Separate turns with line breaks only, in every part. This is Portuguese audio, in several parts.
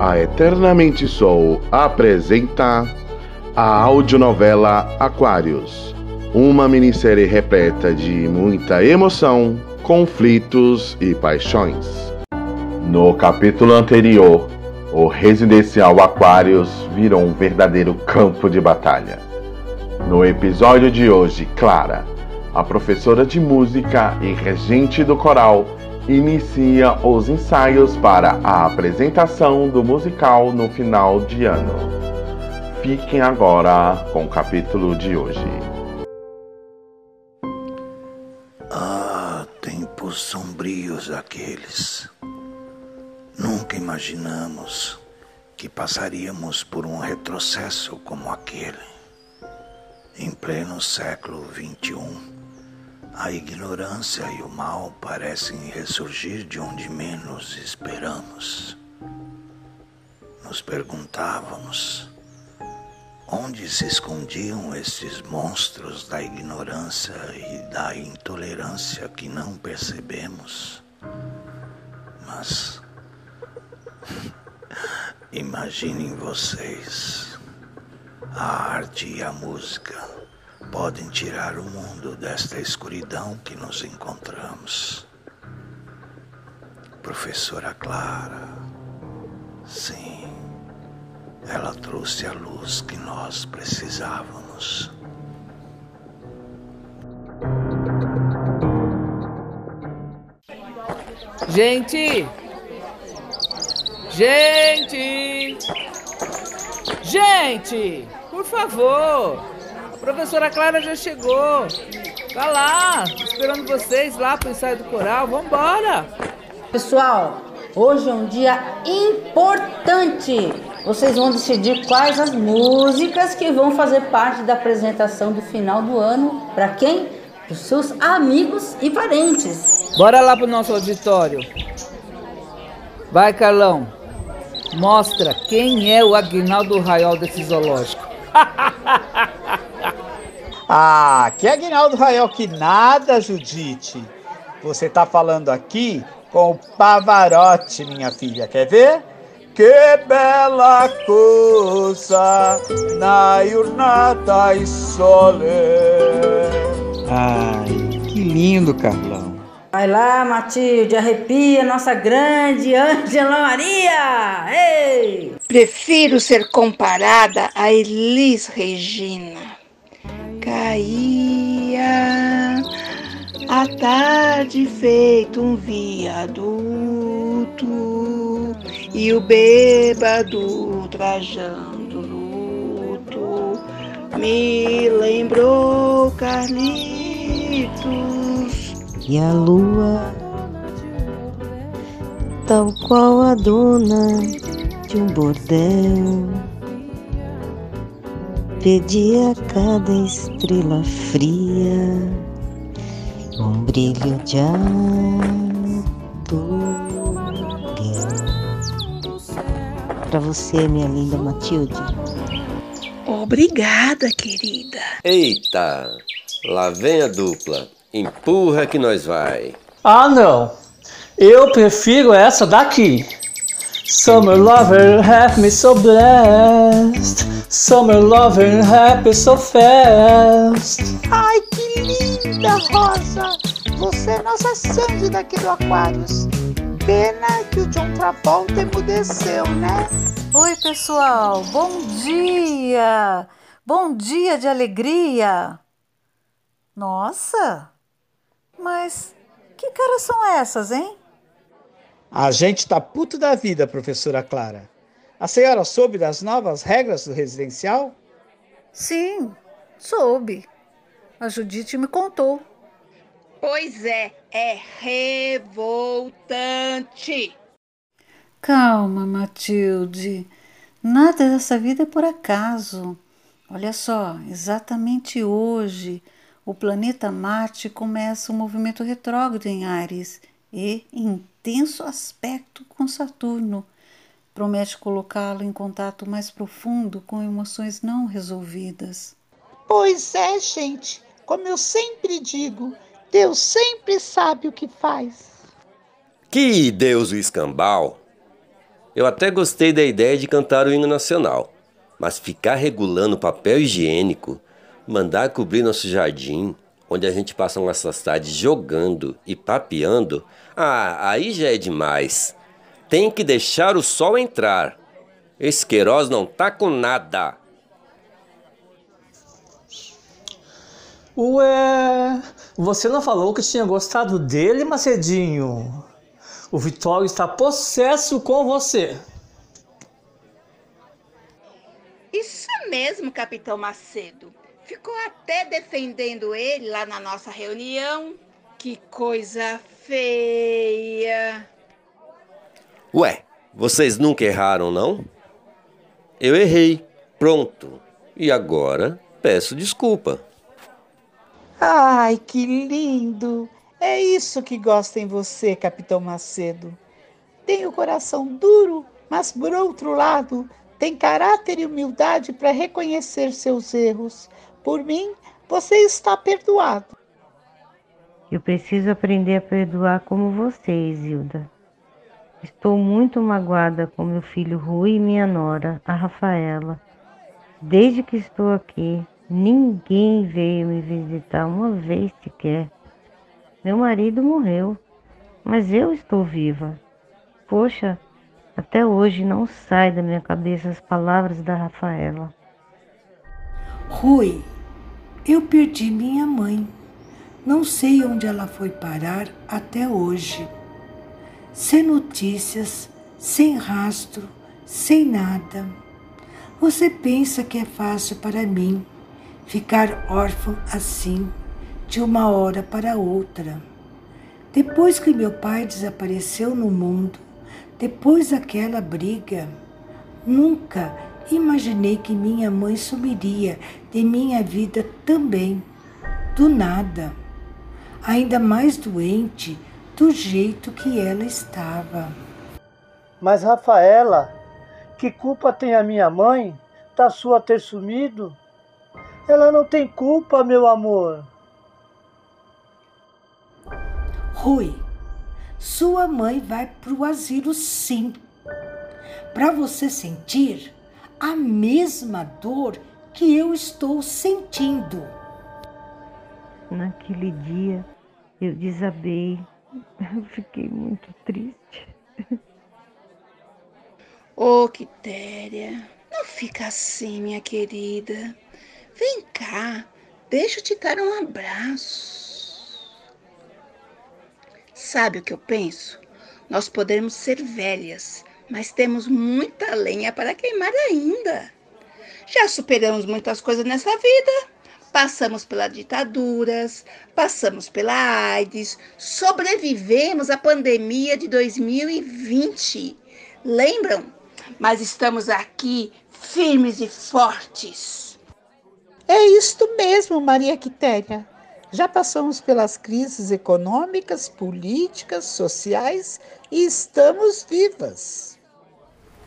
a Eternamente Sou apresenta a audionovela Aquários, uma minissérie repleta de muita emoção, conflitos e paixões. No capítulo anterior, o residencial Aquários virou um verdadeiro campo de batalha. No episódio de hoje, Clara, a professora de música e regente do coral, inicia os ensaios para a apresentação do musical no final de ano. Fiquem agora com o capítulo de hoje.
Ah, tempos sombrios aqueles. Nunca imaginamos que passaríamos por um retrocesso como aquele. Em pleno século XXI, a ignorância e o mal parecem ressurgir de onde menos esperamos. Nos perguntávamos onde se escondiam esses monstros da ignorância e da intolerância que não percebemos. Mas imaginem vocês, a arte e a música podem tirar o mundo desta escuridão que nos encontramos. Professora Clara, sim, ela trouxe a luz que nós precisávamos.
Gente! Gente! Gente! Por favor! Professora Clara já chegou. Tá lá, esperando vocês lá pro ensaio do coral. Vambora!
Pessoal, hoje é um dia importante. Vocês vão decidir quais as músicas que vão fazer parte da apresentação do final do ano. Para quem? Para os seus amigos e parentes.
Bora lá pro nosso auditório. Vai, Carlão. Mostra quem é o Aguinaldo Raiol desse zoológico.
Ah, que Aguinaldo Rael que nada, Judite. Você tá falando aqui com o Pavarotti, minha filha. Quer ver? Que bela coisa na giornata e sole.
Ai, que lindo, Carlão.
Vai lá, Matilde, arrepia nossa grande Ângela Maria! Ei!
Prefiro ser comparada a Elis Regina. Caía a tarde feito um viaduto e o bêbado trajando luto. Me lembrou Carlitos.
E a lua, tal qual a dona de um bordel, pedia a cada estrela fria um brilho de aluguel. Para você, minha linda Matilde.
Obrigada, querida.
Eita, lá vem a dupla. Empurra que nós vai.
Ah, não. Eu prefiro essa daqui. Summer lover, have me so blessed. Summer lover, happy so fast.
Ai, que linda, Rosa! Você é nossa Sandy daqui do Aquários. Pena que o John Travolta emudeceu, né?
Oi, pessoal. Bom dia. Bom dia de alegria. Nossa, mas que caras são essas, hein?
A gente tá puto da vida, professora Clara. A senhora soube das novas regras do residencial?
Sim, soube. A Judite me contou.
Pois é, é revoltante.
Calma, Matilde. Nada dessa vida é por acaso. Olha só, exatamente hoje, o planeta Marte começa um movimento retrógrado em Ares e intenso aspecto com Saturno. Promete colocá-lo em contato mais profundo com emoções não resolvidas.
Pois é, gente. Como eu sempre digo, Deus sempre sabe o que faz.
Que Deus o escambau! Eu até gostei da ideia de cantar o hino nacional, mas ficar regulando papel higiênico, mandar cobrir nosso jardim, onde a gente passa nossas tardes jogando e papeando, ah, aí já é demais. Tem que deixar o sol entrar. Esse Queiroz não tá com nada.
Ué, você não falou que tinha gostado dele, Macedinho? O Vitório está possesso com você.
Isso mesmo, Capitão Macedo. Ficou até defendendo ele lá na nossa reunião. Que coisa feia.
Ué, vocês nunca erraram, não? Eu errei. Pronto. E agora peço desculpa.
Ai, que lindo! É isso que gosta em você, Capitão Macedo. Tem o coração duro, mas por outro lado, tem caráter e humildade para reconhecer seus erros. Por mim, você está perdoado.
Eu preciso aprender a perdoar como você, Isilda. Estou muito magoada com meu filho Rui e minha nora, a Rafaela. Desde que estou aqui, ninguém veio me visitar uma vez sequer. Meu marido morreu, mas eu estou viva. Poxa, até hoje não sai da minha cabeça as palavras da Rafaela.
Rui, eu perdi minha mãe. Não sei onde ela foi parar até hoje. Sem notícias, sem rastro, sem nada. Você pensa que é fácil para mim ficar órfão assim? de uma hora para outra. Depois que meu pai desapareceu no mundo, depois daquela briga, nunca imaginei que minha mãe sumiria de minha vida também, do nada, ainda mais doente do jeito que ela estava.
Mas Rafaela, que culpa tem a minha mãe da sua ter sumido? Ela não tem culpa, meu amor.
Rui, sua mãe vai para o asilo sim, para você sentir a mesma dor que eu estou sentindo.
Naquele dia eu desabei, eu fiquei muito triste.
Ô, oh, Quitéria, não fica assim, minha querida. Vem cá, deixa eu te dar um abraço. Sabe o que eu penso? Nós podemos ser velhas, mas temos muita lenha para queimar ainda. Já superamos muitas coisas nessa vida. Passamos pelas ditaduras, passamos pela AIDS, sobrevivemos à pandemia de 2020. Lembram? Mas estamos aqui firmes e fortes.
É isto mesmo, Maria Quitéria. Já passamos pelas crises econômicas, políticas, sociais e estamos vivas.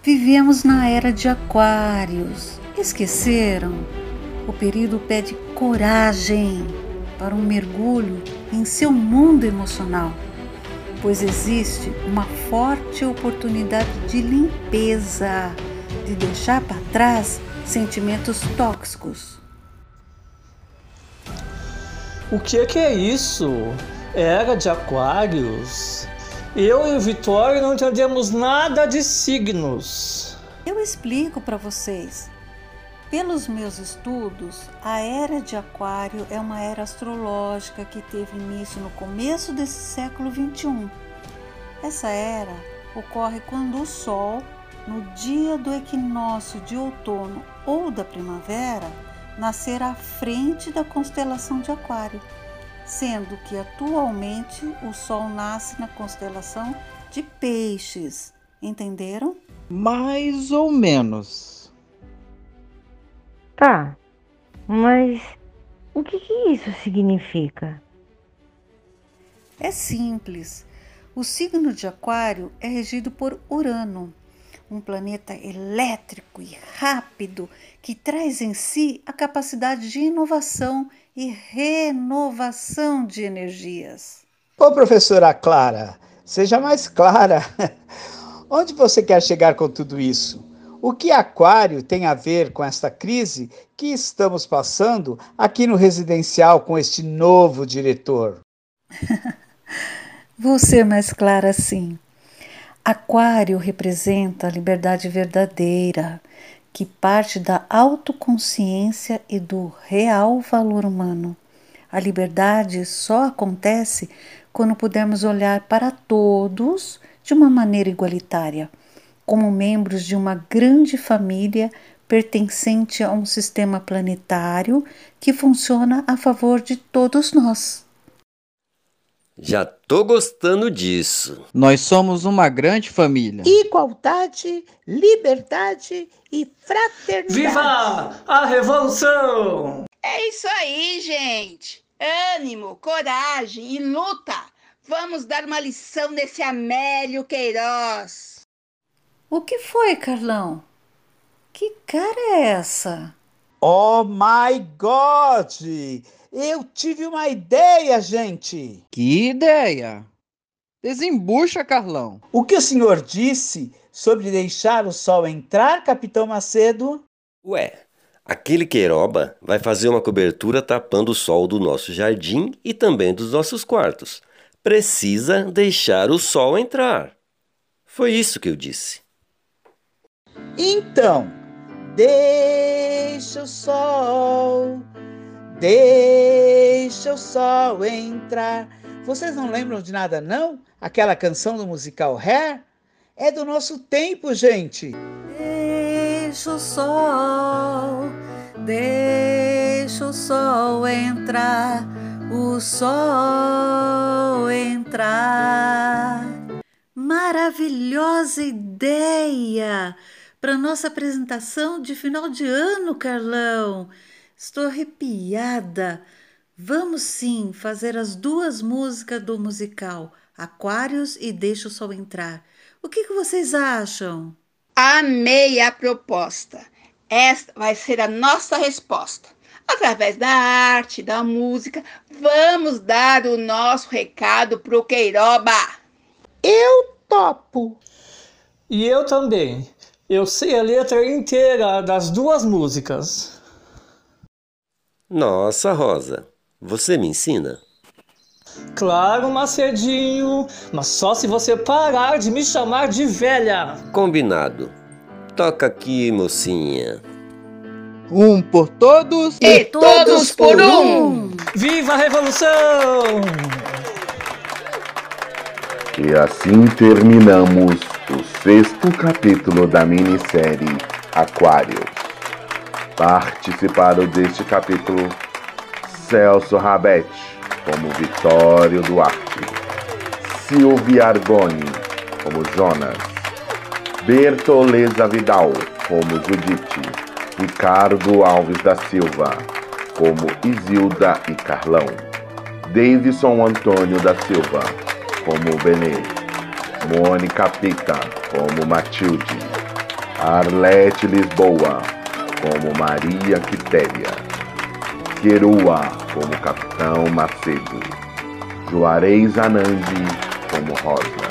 Vivemos na era de Aquários. Esqueceram? O período pede coragem para um mergulho em seu mundo emocional, pois existe uma forte oportunidade de limpeza, de deixar para trás sentimentos tóxicos.
O que, que é isso? Era de Aquários? Eu e o Vitório não entendemos nada de signos.
Eu explico para vocês. Pelos meus estudos, a era de Aquário é uma era astrológica que teve início no começo desse século 21. Essa era ocorre quando o Sol, no dia do equinócio de outono ou da primavera, nascer à frente da constelação de Aquário, sendo que atualmente o Sol nasce na constelação de Peixes. Entenderam?
Mais ou menos.
Tá, mas o que, que isso significa?
É simples. O signo de Aquário é regido por Urano, um planeta elétrico e rápido que traz em si a capacidade de inovação e renovação de energias.
Ô, professora Clara, seja mais clara. Onde você quer chegar com tudo isso? O que Aquário tem a ver com esta crise que estamos passando aqui no residencial com este novo diretor?
Vou ser mais clara assim. Aquário representa a liberdade verdadeira, que parte da autoconsciência e do real valor humano. A liberdade só acontece quando pudermos olhar para todos de uma maneira igualitária, como membros de uma grande família pertencente a um sistema planetário que funciona a favor de todos nós.
Já tô gostando disso.
Nós somos uma grande família.
Igualdade, liberdade e fraternidade.
Viva a revolução!
É isso aí, gente. Ânimo, coragem e luta. Vamos dar uma lição nesse Amélio Queiroz.
O que foi, Carlão? Que cara é essa?
Oh my God! Eu tive uma ideia, gente!
Que ideia? Desembucha, Carlão.
O que o senhor disse sobre deixar o sol entrar, Capitão Macedo?
Ué, aquele queiroba vai fazer uma cobertura tapando o sol do nosso jardim e também dos nossos quartos. Precisa deixar o sol entrar. Foi isso que eu disse.
Então, deixa o sol, deixa o sol entrar. Vocês não lembram de nada, não? Aquela canção do musical Hair? É do nosso tempo, gente.
Deixa o sol, deixa o sol entrar, o sol entrar. Maravilhosa ideia para nossa apresentação de final de ano, Carlão. Estou arrepiada. Vamos sim fazer as duas músicas do musical, Aquários e Deixa o Sol Entrar. O que, que vocês acham?
Amei a proposta. Esta vai ser a nossa resposta. Através da arte, da música, vamos dar o nosso recado pro Queiroba.
Eu topo.
E eu também. Eu sei a letra inteira das duas músicas.
Nossa, Rosa, você me ensina?
Claro, Macedinho, mas só se você parar de me chamar de velha.
Combinado. Toca aqui, mocinha.
Um por todos
e todos por um.
Viva a revolução!
E assim terminamos o sexto capítulo da minissérie Aquários. Participaram deste capítulo Celso Rabete como Vitório Duarte, Silvia Argoni como Jonas, Bertoleza Vidal como Judite, Ricardo Alves da Silva como Isilda e Carlão, Davidson Antônio da Silva como Benê, Mônica Pita como Matilde, Arlete Lisboa como Maria Quitéria, Querua como Capitão Macedo, Juarez Anandi como Rosa,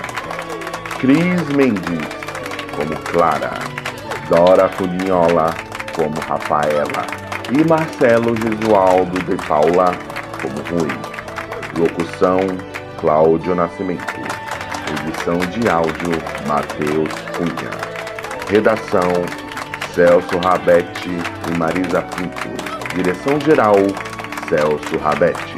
Cris Mendes como Clara, Dora Cunhola como Rafaela e Marcelo Gisualdo de Paula como Rui. Locução Cláudio Nascimento. Edição de áudio Matheus Cunha. Redação Celso Rabete e Marisa Pinto. Direção geral Celso Rabete.